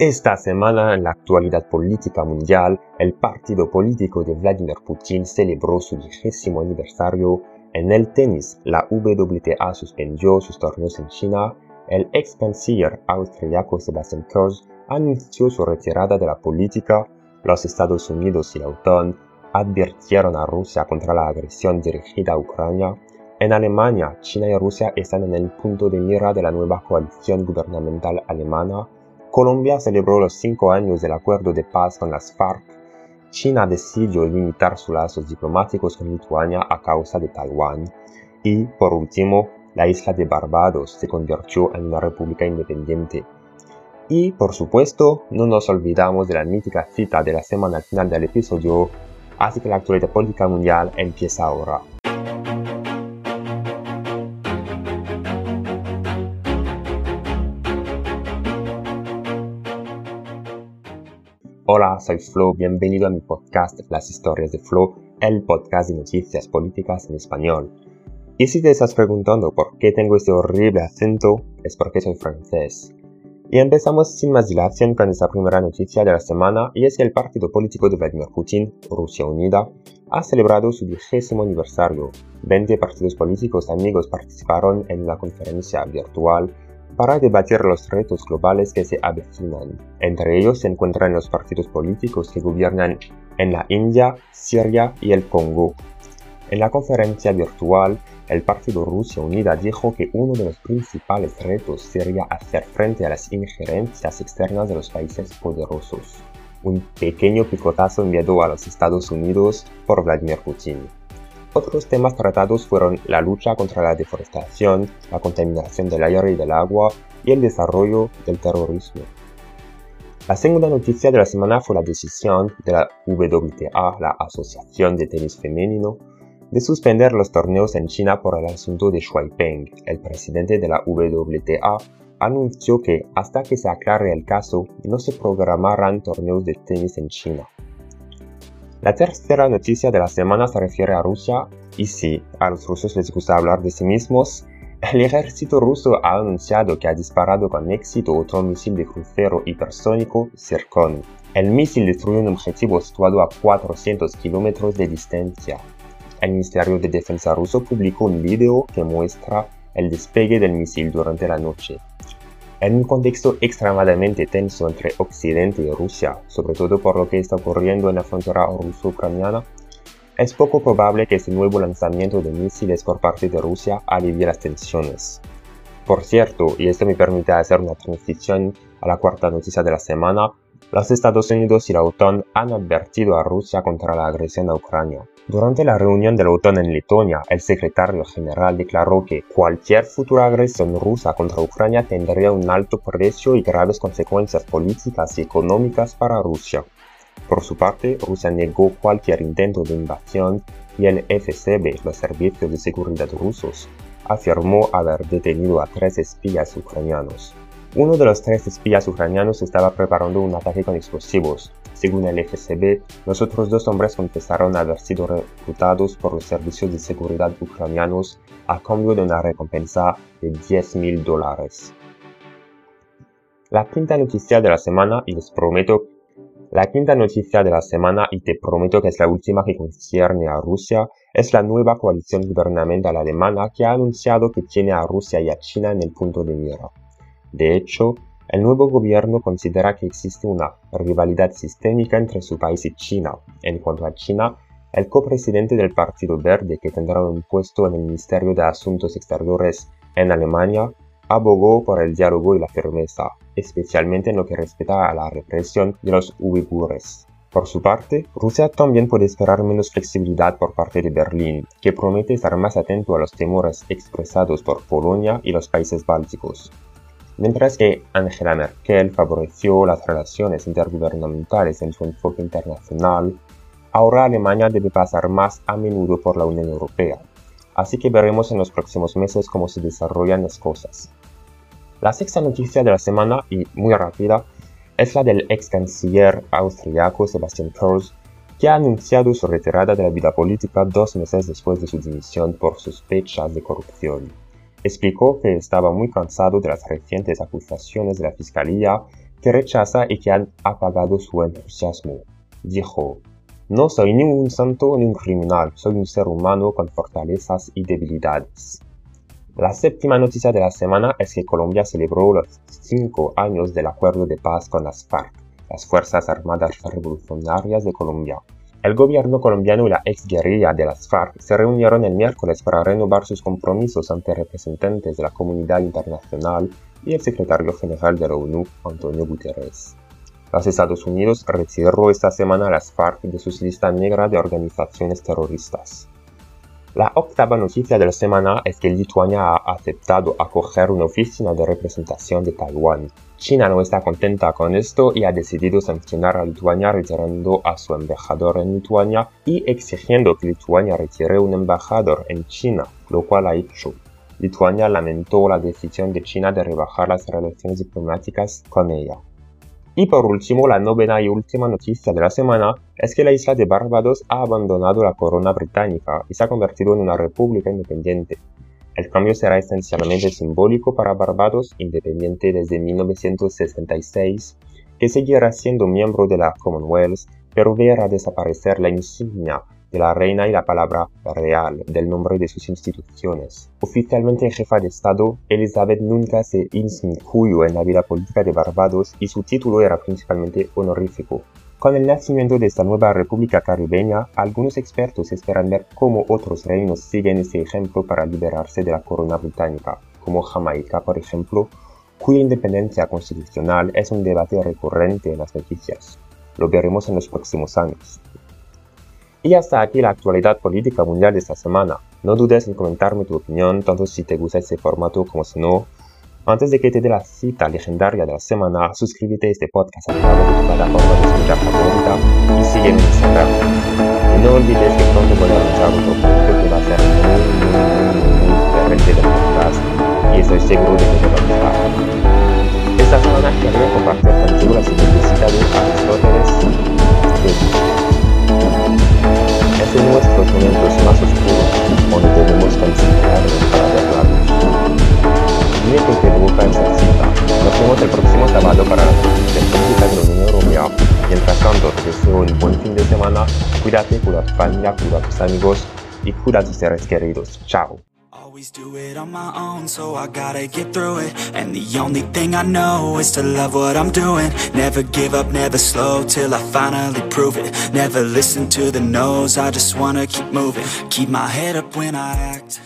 Esta semana en la actualidad política mundial, el partido político de Vladimir Putin celebró su vigésimo aniversario. En el tenis, la WTA suspendió sus torneos en China. El ex canciller austriaco Sebastian Kurz anunció su retirada de la política. Los Estados Unidos y la OTAN advirtieron a Rusia contra la agresión dirigida a Ucrania. En Alemania, China y Rusia están en el punto de mira de la nueva coalición gubernamental alemana Colombia celebró los cinco años del acuerdo de paz con las FARC. China decidió limitar sus lazos diplomáticos con Lituania a causa de Taiwán. Y, por último, la isla de Barbados se convirtió en una república independiente. Y, por supuesto, no nos olvidamos de la mítica cita de la semana al final del episodio, así que la actualidad política mundial empieza ahora. Hola, soy Flo, bienvenido a mi podcast Las historias de Flo, el podcast de noticias políticas en español. Y si te estás preguntando por qué tengo este horrible acento, es porque soy francés. Y empezamos sin más dilación con esta primera noticia de la semana, y es que el partido político de Vladimir Putin, Rusia Unida, ha celebrado su vigésimo aniversario. 20 partidos políticos amigos participaron en una conferencia virtual para debatir los retos globales que se avecinan. Entre ellos se encuentran los partidos políticos que gobiernan en la India, Siria y el Congo. En la conferencia virtual, el Partido Rusia Unida dijo que uno de los principales retos sería hacer frente a las injerencias externas de los países poderosos. Un pequeño picotazo enviado a los Estados Unidos por Vladimir Putin. Otros temas tratados fueron la lucha contra la deforestación, la contaminación del aire y del agua y el desarrollo del terrorismo. La segunda noticia de la semana fue la decisión de la WTA, la Asociación de Tenis Femenino, de suspender los torneos en China por el asunto de Shuai Peng. El presidente de la WTA anunció que hasta que se aclare el caso no se programarán torneos de tenis en China. La tercera noticia de la semana se refiere a Rusia y si a los rusos les gusta hablar de sí mismos, el ejército ruso ha anunciado que ha disparado con éxito otro misil de crucero hipersónico Zircon. El misil destruyó un objetivo situado a 400 kilómetros de distancia. El Ministerio de Defensa ruso publicó un video que muestra el despegue del misil durante la noche. En un contexto extremadamente tenso entre Occidente y Rusia, sobre todo por lo que está ocurriendo en la frontera ruso-ucraniana, es poco probable que este nuevo lanzamiento de misiles por parte de Rusia alivie las tensiones. Por cierto, y esto me permite hacer una transición a la cuarta noticia de la semana, los Estados Unidos y la OTAN han advertido a Rusia contra la agresión a Ucrania. Durante la reunión de la OTAN en Letonia, el secretario general declaró que cualquier futura agresión rusa contra Ucrania tendría un alto precio y graves consecuencias políticas y económicas para Rusia. Por su parte, Rusia negó cualquier intento de invasión y el FSB, los servicios de seguridad rusos, afirmó haber detenido a tres espías ucranianos. Uno de los tres espías ucranianos estaba preparando un ataque con explosivos. Según el FSB, los otros dos hombres confesaron haber sido reclutados por los servicios de seguridad ucranianos a cambio de una recompensa de 10 mil dólares. La quinta noticia de la semana, y les prometo, la quinta noticia de la semana, y te prometo que es la última que concierne a Rusia, es la nueva coalición gubernamental alemana que ha anunciado que tiene a Rusia y a China en el punto de mira. De hecho, el nuevo gobierno considera que existe una rivalidad sistémica entre su país y China. En cuanto a China, el copresidente del Partido Verde, que tendrá un puesto en el Ministerio de Asuntos Exteriores en Alemania, abogó por el diálogo y la firmeza, especialmente en lo que respecta a la represión de los uigures. Por su parte, Rusia también puede esperar menos flexibilidad por parte de Berlín, que promete estar más atento a los temores expresados por Polonia y los países bálticos. Mientras que Angela Merkel favoreció las relaciones intergubernamentales en su enfoque internacional, ahora Alemania debe pasar más a menudo por la Unión Europea. Así que veremos en los próximos meses cómo se desarrollan las cosas. La sexta noticia de la semana, y muy rápida, es la del ex canciller austriaco Sebastian Kurz, que ha anunciado su retirada de la vida política dos meses después de su dimisión por sospechas de corrupción explicó que estaba muy cansado de las recientes acusaciones de la Fiscalía que rechaza y que han apagado su entusiasmo. Dijo, no soy ni un santo ni un criminal, soy un ser humano con fortalezas y debilidades. La séptima noticia de la semana es que Colombia celebró los cinco años del acuerdo de paz con las FARC, las Fuerzas Armadas Revolucionarias de Colombia. El gobierno colombiano y la ex guerrilla de las FARC se reunieron el miércoles para renovar sus compromisos ante representantes de la comunidad internacional y el secretario general de la ONU, Antonio Guterres. Los Estados Unidos retiró esta semana a las FARC de sus listas negras de organizaciones terroristas. La octava noticia de la semana es que Lituania ha aceptado acoger una oficina de representación de Taiwán. China no está contenta con esto y ha decidido sancionar a Lituania retirando a su embajador en Lituania y exigiendo que Lituania retire un embajador en China, lo cual ha hecho. Lituania lamentó la decisión de China de rebajar las relaciones diplomáticas con ella. Y por último, la novena y última noticia de la semana es que la isla de Barbados ha abandonado la corona británica y se ha convertido en una república independiente. El cambio será esencialmente simbólico para Barbados, independiente desde 1966, que seguirá siendo miembro de la Commonwealth, pero verá desaparecer la insignia de la reina y la palabra real del nombre de sus instituciones. Oficialmente jefa de Estado, Elizabeth nunca se inmiscuyó en la vida política de Barbados y su título era principalmente honorífico. Con el nacimiento de esta nueva república caribeña, algunos expertos esperan ver cómo otros reinos siguen ese ejemplo para liberarse de la corona británica, como Jamaica, por ejemplo, cuya independencia constitucional es un debate recurrente en las noticias. Lo veremos en los próximos años. Y hasta aquí la actualidad política mundial de esta semana. No dudes en comentarme tu opinión, tanto si te gusta este formato como si no. Antes de que te dé la cita legendaria de la semana, suscríbete a este podcast a través de tu plataforma de escucha favorita y sígueme en Instagram. Y no olvides que pronto voy a lanzar otro proyecto que va a ser muy, muy, muy, muy diferente del podcast y estoy seguro de que te va a gustar. Cuídate, cuida tu familia, cuida tus amigos y cuida tus seres queridos. Chao. always do it on my own, so I gotta get through it. And the only thing I know is to love what I'm doing. Never give up, never slow, till I finally prove it. Never listen to the no's, I just wanna keep moving. Keep my head up when I act